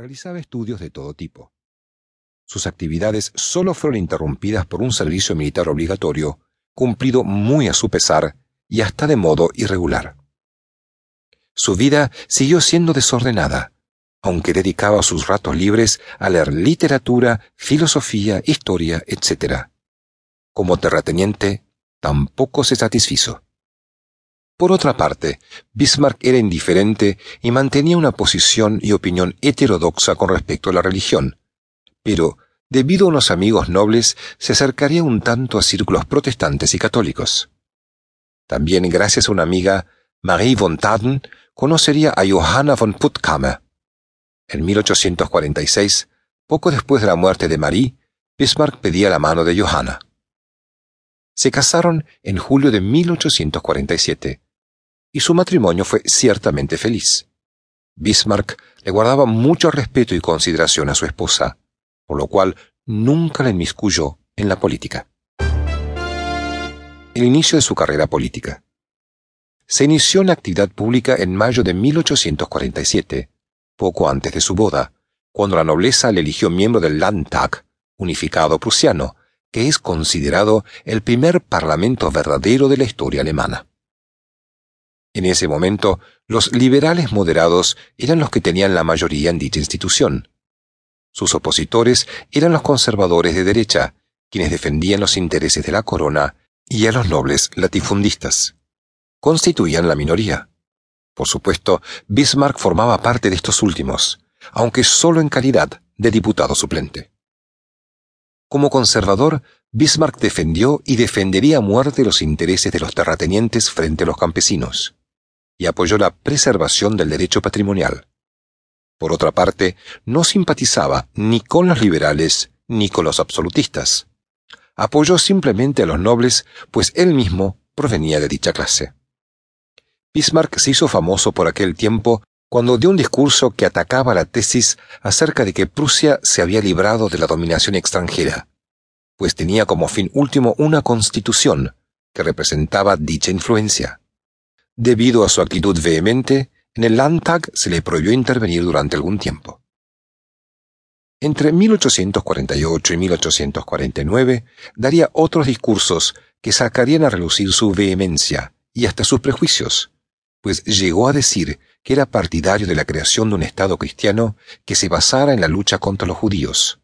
realizaba estudios de todo tipo. Sus actividades solo fueron interrumpidas por un servicio militar obligatorio, cumplido muy a su pesar y hasta de modo irregular. Su vida siguió siendo desordenada, aunque dedicaba sus ratos libres a leer literatura, filosofía, historia, etc. Como terrateniente, tampoco se satisfizo. Por otra parte, Bismarck era indiferente y mantenía una posición y opinión heterodoxa con respecto a la religión, pero, debido a unos amigos nobles, se acercaría un tanto a círculos protestantes y católicos. También gracias a una amiga, Marie von Taden, conocería a Johanna von Puttkamer. En 1846, poco después de la muerte de Marie, Bismarck pedía la mano de Johanna. Se casaron en julio de 1847 y su matrimonio fue ciertamente feliz. Bismarck le guardaba mucho respeto y consideración a su esposa, por lo cual nunca la inmiscuyó en la política. El inicio de su carrera política. Se inició en la actividad pública en mayo de 1847, poco antes de su boda, cuando la nobleza le eligió miembro del Landtag, unificado prusiano, que es considerado el primer parlamento verdadero de la historia alemana. En ese momento, los liberales moderados eran los que tenían la mayoría en dicha institución. Sus opositores eran los conservadores de derecha, quienes defendían los intereses de la corona, y a los nobles latifundistas. Constituían la minoría. Por supuesto, Bismarck formaba parte de estos últimos, aunque solo en calidad de diputado suplente. Como conservador, Bismarck defendió y defendería a muerte los intereses de los terratenientes frente a los campesinos y apoyó la preservación del derecho patrimonial. Por otra parte, no simpatizaba ni con los liberales ni con los absolutistas. Apoyó simplemente a los nobles, pues él mismo provenía de dicha clase. Bismarck se hizo famoso por aquel tiempo cuando dio un discurso que atacaba la tesis acerca de que Prusia se había librado de la dominación extranjera, pues tenía como fin último una constitución que representaba dicha influencia. Debido a su actitud vehemente, en el Landtag se le prohibió intervenir durante algún tiempo. Entre 1848 y 1849 daría otros discursos que sacarían a relucir su vehemencia y hasta sus prejuicios, pues llegó a decir que era partidario de la creación de un Estado cristiano que se basara en la lucha contra los judíos.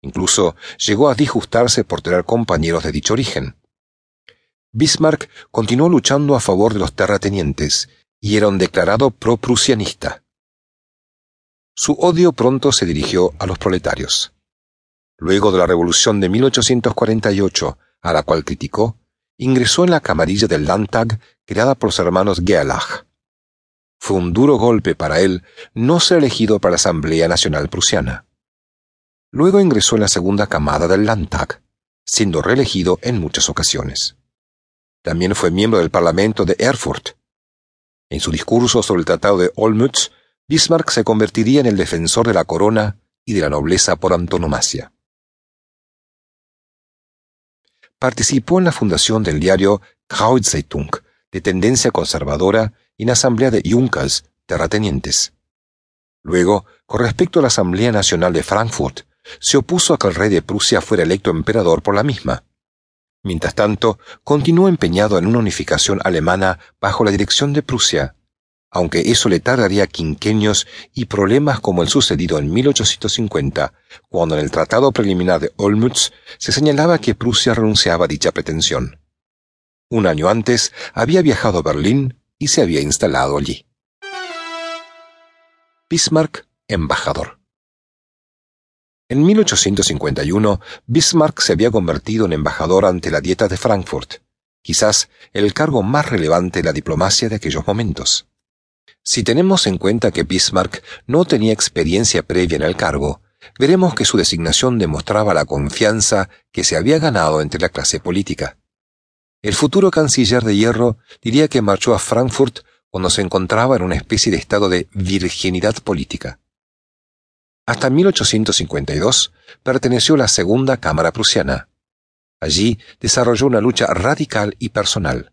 Incluso llegó a disgustarse por tener compañeros de dicho origen, Bismarck continuó luchando a favor de los terratenientes y era un declarado pro-prusianista. Su odio pronto se dirigió a los proletarios. Luego de la Revolución de 1848, a la cual criticó, ingresó en la camarilla del Landtag creada por los hermanos Gerlach. Fue un duro golpe para él no ser elegido para la Asamblea Nacional Prusiana. Luego ingresó en la segunda camada del Landtag, siendo reelegido en muchas ocasiones. También fue miembro del Parlamento de Erfurt. En su discurso sobre el Tratado de Olmütz, Bismarck se convertiría en el defensor de la corona y de la nobleza por antonomasia. Participó en la fundación del diario Krautzeitung, de tendencia conservadora, y en la Asamblea de Junkers, terratenientes. Luego, con respecto a la Asamblea Nacional de Frankfurt, se opuso a que el rey de Prusia fuera electo emperador por la misma. Mientras tanto, continuó empeñado en una unificación alemana bajo la dirección de Prusia, aunque eso le tardaría quinquenios y problemas como el sucedido en 1850, cuando en el Tratado Preliminar de Olmütz se señalaba que Prusia renunciaba a dicha pretensión. Un año antes había viajado a Berlín y se había instalado allí. Bismarck, embajador. En 1851, Bismarck se había convertido en embajador ante la Dieta de Frankfurt, quizás el cargo más relevante de la diplomacia de aquellos momentos. Si tenemos en cuenta que Bismarck no tenía experiencia previa en el cargo, veremos que su designación demostraba la confianza que se había ganado entre la clase política. El futuro canciller de hierro diría que marchó a Frankfurt cuando se encontraba en una especie de estado de virginidad política. Hasta 1852 perteneció a la Segunda Cámara Prusiana. Allí desarrolló una lucha radical y personal.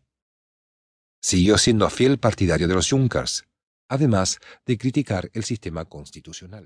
Siguió siendo fiel partidario de los Junkers, además de criticar el sistema constitucional.